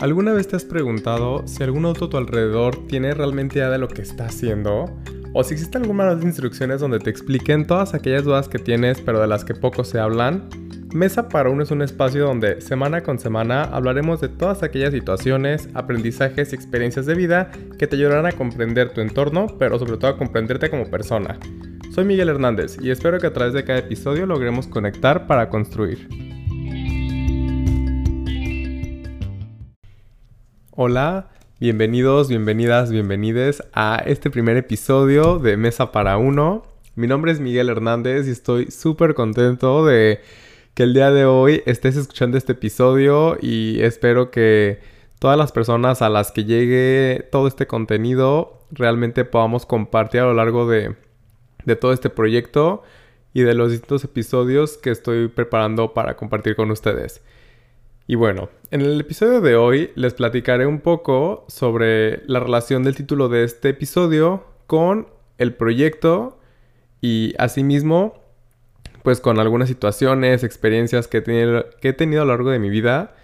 ¿Alguna vez te has preguntado si algún auto a tu alrededor tiene realmente idea de lo que está haciendo? ¿O si existe alguna de las instrucciones donde te expliquen todas aquellas dudas que tienes pero de las que poco se hablan? Mesa para uno es un espacio donde semana con semana hablaremos de todas aquellas situaciones, aprendizajes y experiencias de vida que te ayudarán a comprender tu entorno, pero sobre todo a comprenderte como persona. Soy Miguel Hernández y espero que a través de cada episodio logremos conectar para construir. Hola, bienvenidos, bienvenidas, bienvenides a este primer episodio de Mesa para Uno. Mi nombre es Miguel Hernández y estoy súper contento de que el día de hoy estés escuchando este episodio y espero que todas las personas a las que llegue todo este contenido realmente podamos compartir a lo largo de, de todo este proyecto y de los distintos episodios que estoy preparando para compartir con ustedes. Y bueno, en el episodio de hoy les platicaré un poco sobre la relación del título de este episodio con el proyecto y asimismo pues con algunas situaciones, experiencias que he, tenido, que he tenido a lo largo de mi vida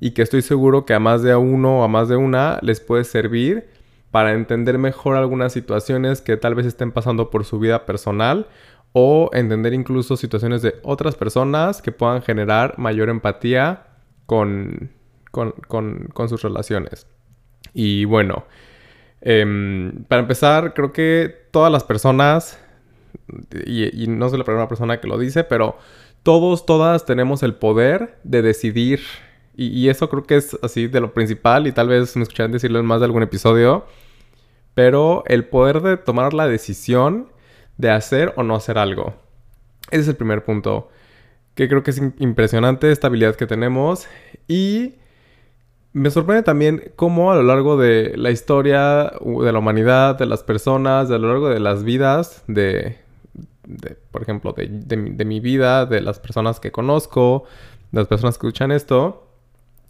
y que estoy seguro que a más de uno o a más de una les puede servir para entender mejor algunas situaciones que tal vez estén pasando por su vida personal o entender incluso situaciones de otras personas que puedan generar mayor empatía con, con, sus relaciones. Y bueno, em, para empezar, creo que todas las personas, y, no soy la primera persona que lo dice, pero todos, todas tenemos el poder de decidir. Y, eso creo que es así de lo principal, y tal vez me escucharán decirlo en más de algún episodio. Pero el poder de tomar la decisión de hacer o no hacer algo. Ese es el primer punto que creo que es impresionante esta habilidad que tenemos y me sorprende también cómo a lo largo de la historia de la humanidad, de las personas, a lo largo de las vidas, de, por ejemplo, de, de, mi vida, de las personas que conozco, de las personas que escuchan esto,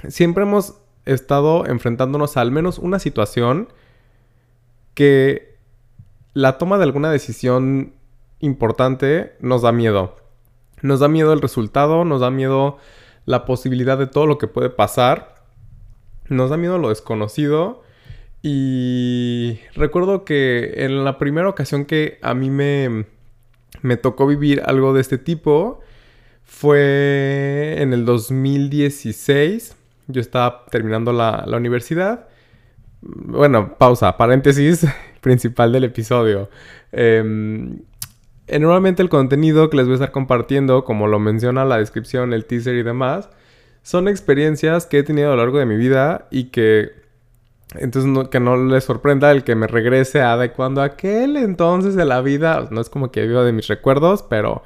siempre hemos estado enfrentándonos a al menos una situación que la toma de alguna decisión importante nos da miedo. Nos da miedo el resultado, nos da miedo la posibilidad de todo lo que puede pasar, nos da miedo lo desconocido. Y recuerdo que en la primera ocasión que a mí me, me tocó vivir algo de este tipo fue en el 2016. Yo estaba terminando la, la universidad. Bueno, pausa, paréntesis principal del episodio. Eh, normalmente el contenido que les voy a estar compartiendo, como lo menciona la descripción, el teaser y demás, son experiencias que he tenido a lo largo de mi vida y que entonces que no les sorprenda el que me regrese a de cuando aquel entonces de la vida, no es como que vivo de mis recuerdos, pero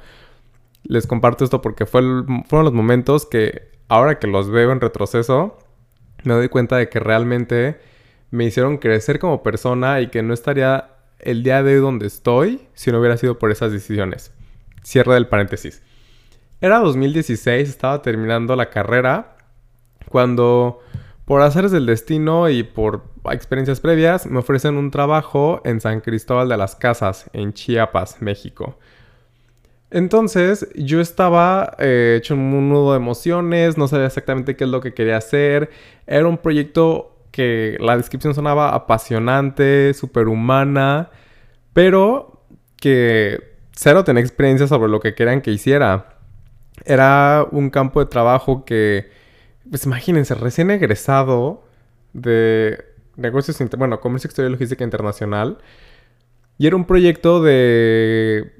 les comparto esto porque fueron los momentos que ahora que los veo en retroceso, me doy cuenta de que realmente me hicieron crecer como persona y que no estaría el día de hoy donde estoy si no hubiera sido por esas decisiones. Cierre del paréntesis. Era 2016, estaba terminando la carrera cuando por haceres del destino y por experiencias previas me ofrecen un trabajo en San Cristóbal de las Casas, en Chiapas, México. Entonces yo estaba eh, hecho un nudo de emociones, no sabía exactamente qué es lo que quería hacer. Era un proyecto que la descripción sonaba apasionante, superhumana, pero que cero tenía experiencia sobre lo que querían que hiciera. Era un campo de trabajo que, pues imagínense, recién egresado de negocios, bueno, comercio exterior y logística internacional. Y era un proyecto de,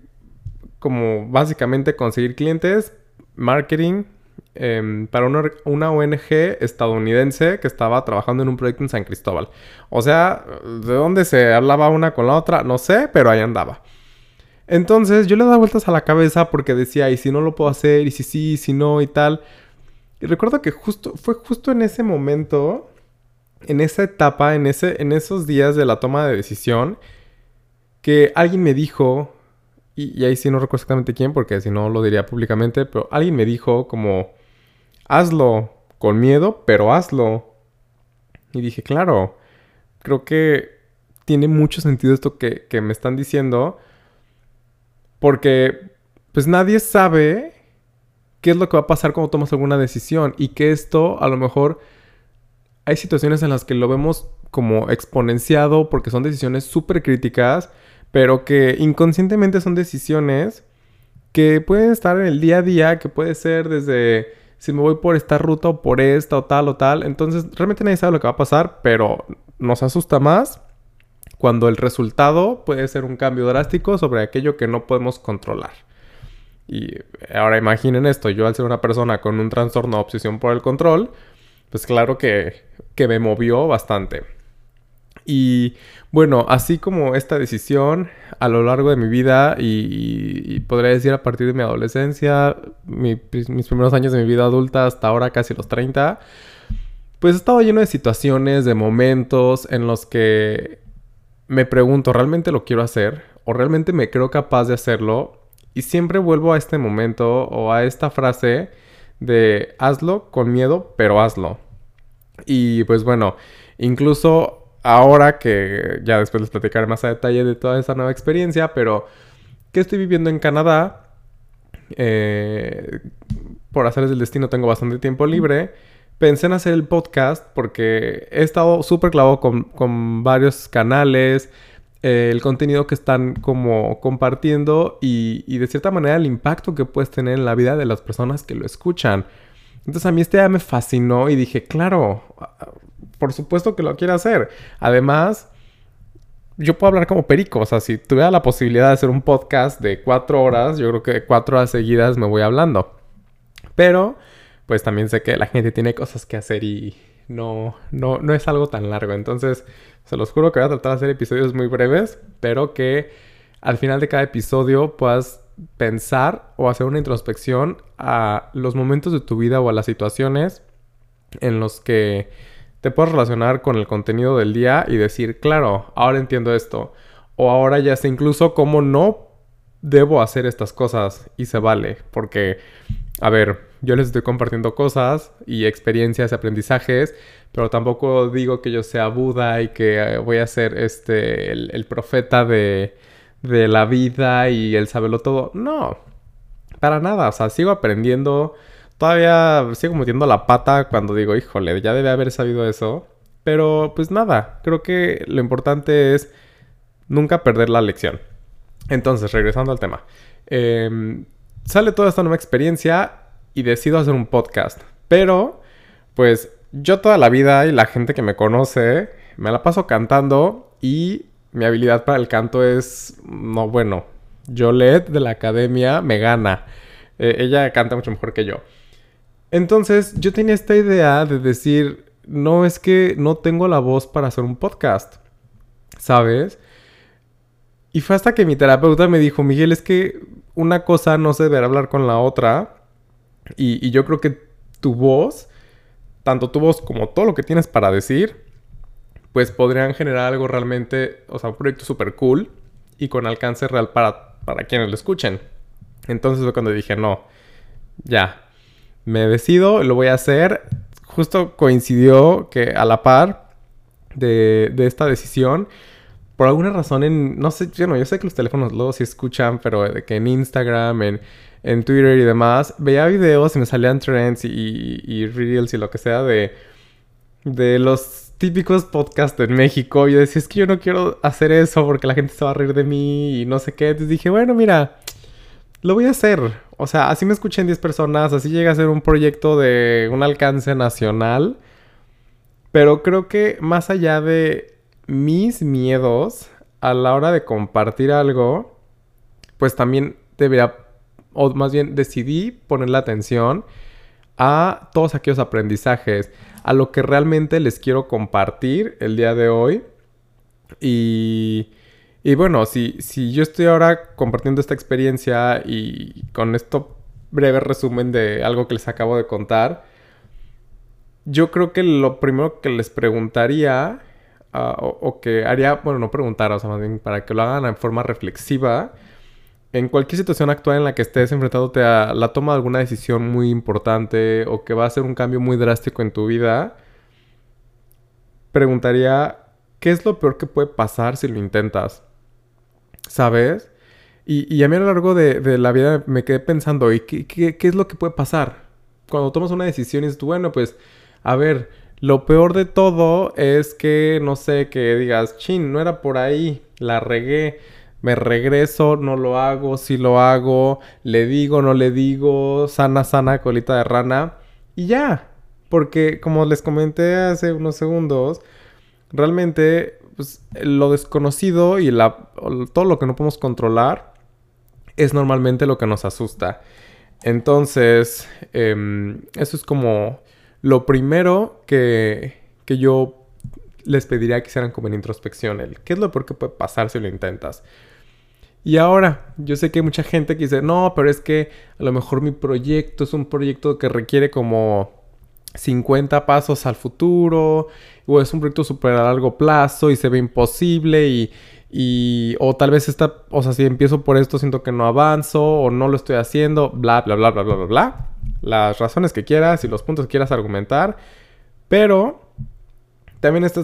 como básicamente conseguir clientes, marketing, Em, para una, ONG estadounidense que estaba trabajando en un proyecto en San Cristóbal. O sea, ¿de dónde se hablaba una con la otra? No sé, pero ahí andaba. Entonces yo le daba vueltas a la cabeza porque decía, ¿y si no lo puedo hacer? ¿Y si sí? ¿Y si no? Y tal. Y recuerdo que justo, fue justo en ese momento, en esa etapa, en, ese, en esos días de la toma de decisión, que alguien me dijo, y, ahí sí no recuerdo exactamente quién, porque si no lo diría públicamente, pero alguien me dijo como, hazlo con miedo, pero hazlo. Y dije, claro, creo que tiene mucho sentido esto que, me están diciendo, porque pues nadie sabe qué es lo que va a pasar cuando tomas alguna decisión y que esto a lo mejor hay situaciones en las que lo vemos como exponenciado porque son decisiones súper críticas, pero que inconscientemente son decisiones que pueden estar en el día a día, que puede ser desde si me voy por esta ruta o por esta o tal o tal. Entonces, realmente nadie sabe lo que va a pasar, pero nos asusta más cuando el resultado puede ser un cambio drástico sobre aquello que no podemos controlar. Y ahora imaginen esto, yo al ser una persona con un trastorno de obsesión por el control, pues claro que, que me movió bastante. Y bueno, así como esta decisión a lo largo de mi vida y, podría decir a partir de mi adolescencia, mis primeros años de mi vida adulta hasta ahora casi los 30, pues he estado lleno de situaciones, de momentos en los que me pregunto, ¿realmente lo quiero hacer? ¿O realmente me creo capaz de hacerlo? Y siempre vuelvo a este momento o a esta frase de hazlo con miedo, pero hazlo. Y pues bueno, incluso ahora que ya después les platicaré más a detalle de toda esta nueva experiencia, pero que estoy viviendo en Canadá, eh, por hacer del destino tengo bastante tiempo libre. Pensé en hacer el podcast porque he estado súper clavado con, varios canales, eh, el contenido que están como compartiendo y, y, de cierta manera el impacto que puedes tener en la vida de las personas que lo escuchan. Entonces a mí este día me fascinó y dije, claro, por supuesto que lo quiero hacer. Además, yo puedo hablar como perico. O sea, si tuviera la posibilidad de hacer un podcast de cuatro horas, yo creo que cuatro horas seguidas me voy hablando. Pero, pues también sé que la gente tiene cosas que hacer y no, no, no es algo tan largo. Entonces, se los juro que voy a tratar de hacer episodios muy breves, pero que al final de cada episodio puedas pensar o hacer una introspección a los momentos de tu vida o a las situaciones en los que te puedes relacionar con el contenido del día y decir, claro, ahora entiendo esto. O ahora ya sé incluso cómo no debo hacer estas cosas y se vale. Porque, a ver, yo les estoy compartiendo cosas y experiencias y aprendizajes, pero tampoco digo que yo sea Buda y que eh, voy a ser este, el, profeta de, de la vida y el saberlo todo. No, para nada. O sea, sigo aprendiendo Todavía sigo metiendo la pata cuando digo, híjole, ya debe haber sabido eso. Pero pues nada, creo que lo importante es nunca perder la lección. Entonces, regresando al tema. Em, sale toda esta nueva experiencia y decido hacer un podcast. Pero, pues yo toda la vida y la gente que me conoce, me la paso cantando y mi habilidad para el canto es, no bueno, Jolette de la academia me gana. Eh, ella canta mucho mejor que yo. Entonces yo tenía esta idea de decir, no es que no tengo la voz para hacer un podcast, ¿sabes? Y fue hasta que mi terapeuta me dijo, Miguel, es que una cosa no se debe hablar con la otra. Y, yo creo que tu voz, tanto tu voz como todo lo que tienes para decir, pues podrían generar algo realmente, o sea, un proyecto súper cool y con alcance real para, para quienes lo escuchen. Entonces fue cuando dije, no, ya, me decido, lo voy a hacer. Justo coincidió que a la par de, esta decisión, por alguna razón en, no sé, yo, no, yo sé que los teléfonos luego sí escuchan, pero que en Instagram, en, en Twitter y demás, veía videos y me salían trends y, y, reels y lo que sea de, de los típicos podcasts en México. Y yo decía, es que yo no quiero hacer eso porque la gente se va a reír de mí y no sé qué. Entonces dije, bueno, mira, lo voy a hacer. O sea, así me escuchen 10 personas, así llega a ser un proyecto de un alcance nacional. Pero creo que más allá de mis miedos a la hora de compartir algo, pues también debería, o más bien decidí poner la atención a todos aquellos aprendizajes, a lo que realmente les quiero compartir el día de hoy. Y y bueno, si, si yo estoy ahora compartiendo esta experiencia y con esto breve resumen de algo que les acabo de contar, yo creo que lo primero que les preguntaría, ah, o, que haría, bueno, no preguntar, o sea, más bien para que lo hagan de forma reflexiva, en cualquier situación actual en la que estés enfrentándote a la toma de alguna decisión muy importante o que va a ser un cambio muy drástico en tu vida, preguntaría, ¿qué es lo peor que puede pasar si lo intentas? ¿Sabes? Y, a mí a lo largo de, la vida me quedé pensando, ¿y qué, es lo que puede pasar? Cuando tomas una decisión y dices, bueno, pues, a ver, Lo peor de todo es que, no sé, que digas, chin, no era por ahí, la regué, me regreso, no lo hago, sí lo hago, le digo, no le digo, sana, sana, colita de rana, y ya. Porque, como les comenté hace unos segundos, realmente pues, lo desconocido y todo lo que no podemos controlar es normalmente lo que nos asusta. Entonces, em, eso es como lo primero que, que yo les pediría que hicieran como en introspección. El, ¿Qué es lo peor que puede pasar si lo intentas? Y ahora, yo sé que hay mucha gente que dice, no, pero es que a lo mejor mi proyecto es un proyecto que requiere como 50 pasos al futuro, o es un proyecto súper a largo plazo y se ve imposible y, y, o tal vez está, o sea, si empiezo por esto siento que no avanzo o no lo estoy haciendo, bla, bla, bla, bla, bla, bla, bla. Las razones que quieras y los puntos que quieras argumentar. Pero también está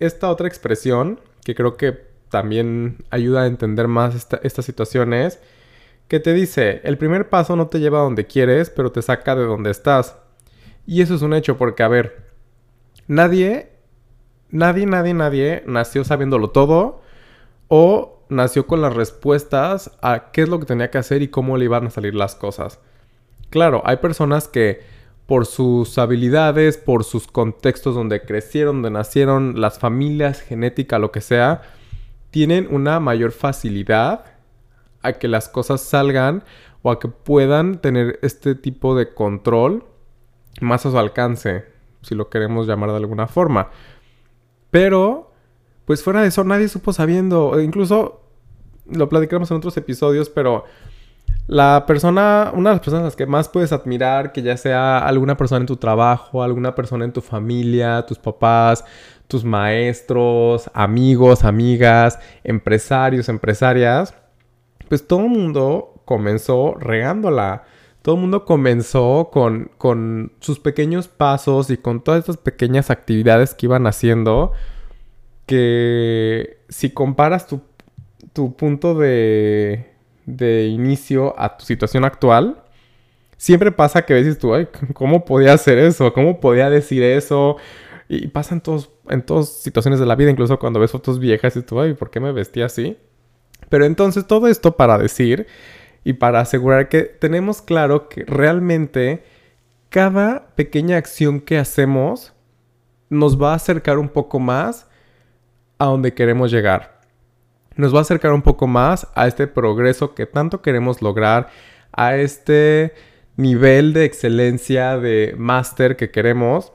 esta, otra expresión que creo que también ayuda a entender más estas situaciones. Que te dice, el primer paso no te lleva a donde quieres, pero te saca de donde estás. Y eso es un hecho porque, a ver, nadie, nadie, nadie, nadie nació sabiéndolo todo o nació con las respuestas a qué es lo que tenía que hacer y cómo le iban a salir las cosas. Claro, hay personas que por sus habilidades, por sus contextos donde crecieron, donde nacieron, las familias, genética, lo que sea, tienen una mayor facilidad a que las cosas salgan o a que puedan tener este tipo de control más a su alcance, si lo queremos llamar de alguna forma. Pero pues fuera de eso nadie supo sabiendo, incluso lo platicamos en otros episodios, pero la persona, una de las personas que más puedes admirar, que ya sea alguna persona en tu trabajo, alguna persona en tu familia, tus papás, tus maestros, amigos, amigas, empresarios, empresarias, pues todo el mundo comenzó regándola. Todo el mundo comenzó con, con sus pequeños pasos y con todas estas pequeñas actividades que iban haciendo que si comparas tu, punto de, de, inicio a tu situación actual, siempre pasa que ves tú, ay, ¿cómo podía hacer eso? ¿Cómo podía decir eso? Y pasa en, todos, en todas situaciones de la vida, incluso cuando ves fotos viejas y tú, ay, ¿por qué me vestí así? Pero entonces todo esto para decir y para asegurar que tenemos claro que realmente cada pequeña acción que hacemos nos va a acercar un poco más a donde queremos llegar. Nos va a acercar un poco más a este progreso que tanto queremos lograr, a este nivel de excelencia, de máster que queremos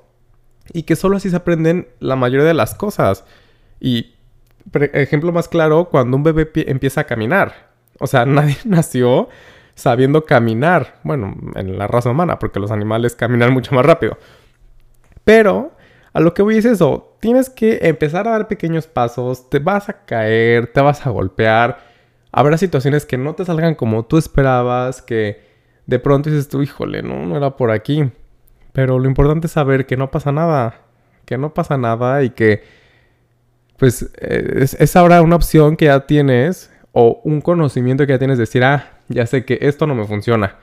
y que solo así se aprenden la mayoría de las cosas. Y ejemplo más claro, cuando un bebé empieza a caminar. O sea, nadie nació sabiendo caminar. Bueno, en la raza humana, porque los animales caminan mucho más rápido. Pero a lo que voy es eso, tienes que empezar a dar pequeños pasos, te vas a caer, te vas a golpear, habrá situaciones que no te salgan como tú esperabas, que de pronto dices tú, híjole, no, no era por aquí. Pero lo importante es saber que no pasa nada, que no pasa nada y que pues es, ahora una opción que ya tienes o un conocimiento que ya tienes de decir, ah, ya sé que esto no me funciona.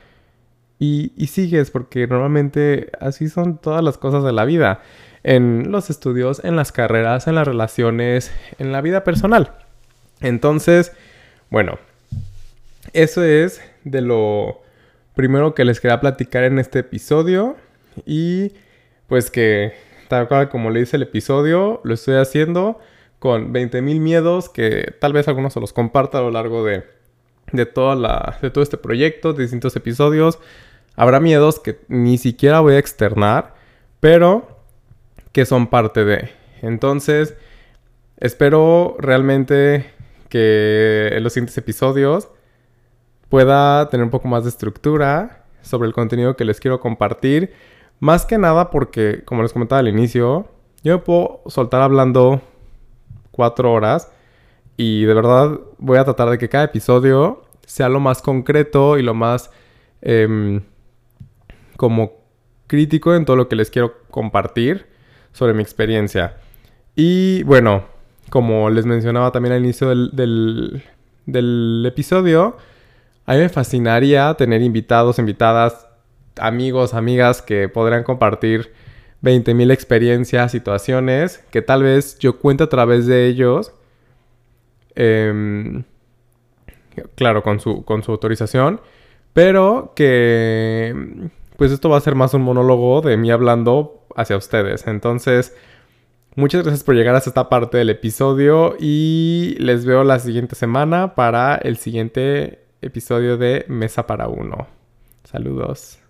Y, y sigues porque normalmente así son todas las cosas de la vida en los estudios, en las carreras, en las relaciones, en la vida personal. Entonces, bueno, eso es de lo primero que les quería platicar en este episodio. Y pues que, tal cual como le dice el episodio, lo estoy haciendo con 20.000 miedos que tal vez algunos se los comparta a lo largo de, de, de todo este proyecto, de distintos episodios. Habrá miedos que ni siquiera voy a externar, pero que son parte de. Entonces, espero realmente que en los siguientes episodios pueda tener un poco más de estructura sobre el contenido que les quiero compartir. Más que nada porque, como les comentaba al inicio, yo me puedo soltar hablando cuatro horas y de verdad voy a tratar de que cada episodio sea lo más concreto y lo más em, como crítico en todo lo que les quiero compartir sobre mi experiencia. Y bueno, como les mencionaba también al inicio del, del, episodio, a mí me fascinaría tener invitados, invitadas, amigos, amigas que podrían compartir 20.000 experiencias, situaciones que tal vez yo cuento a través de ellos. Em, claro, con su, con su autorización. Pero que pues esto va a ser más un monólogo de mí hablando hacia ustedes. Entonces, muchas gracias por llegar hasta esta parte del episodio y les veo la siguiente semana para el siguiente episodio de Mesa para Uno. Saludos.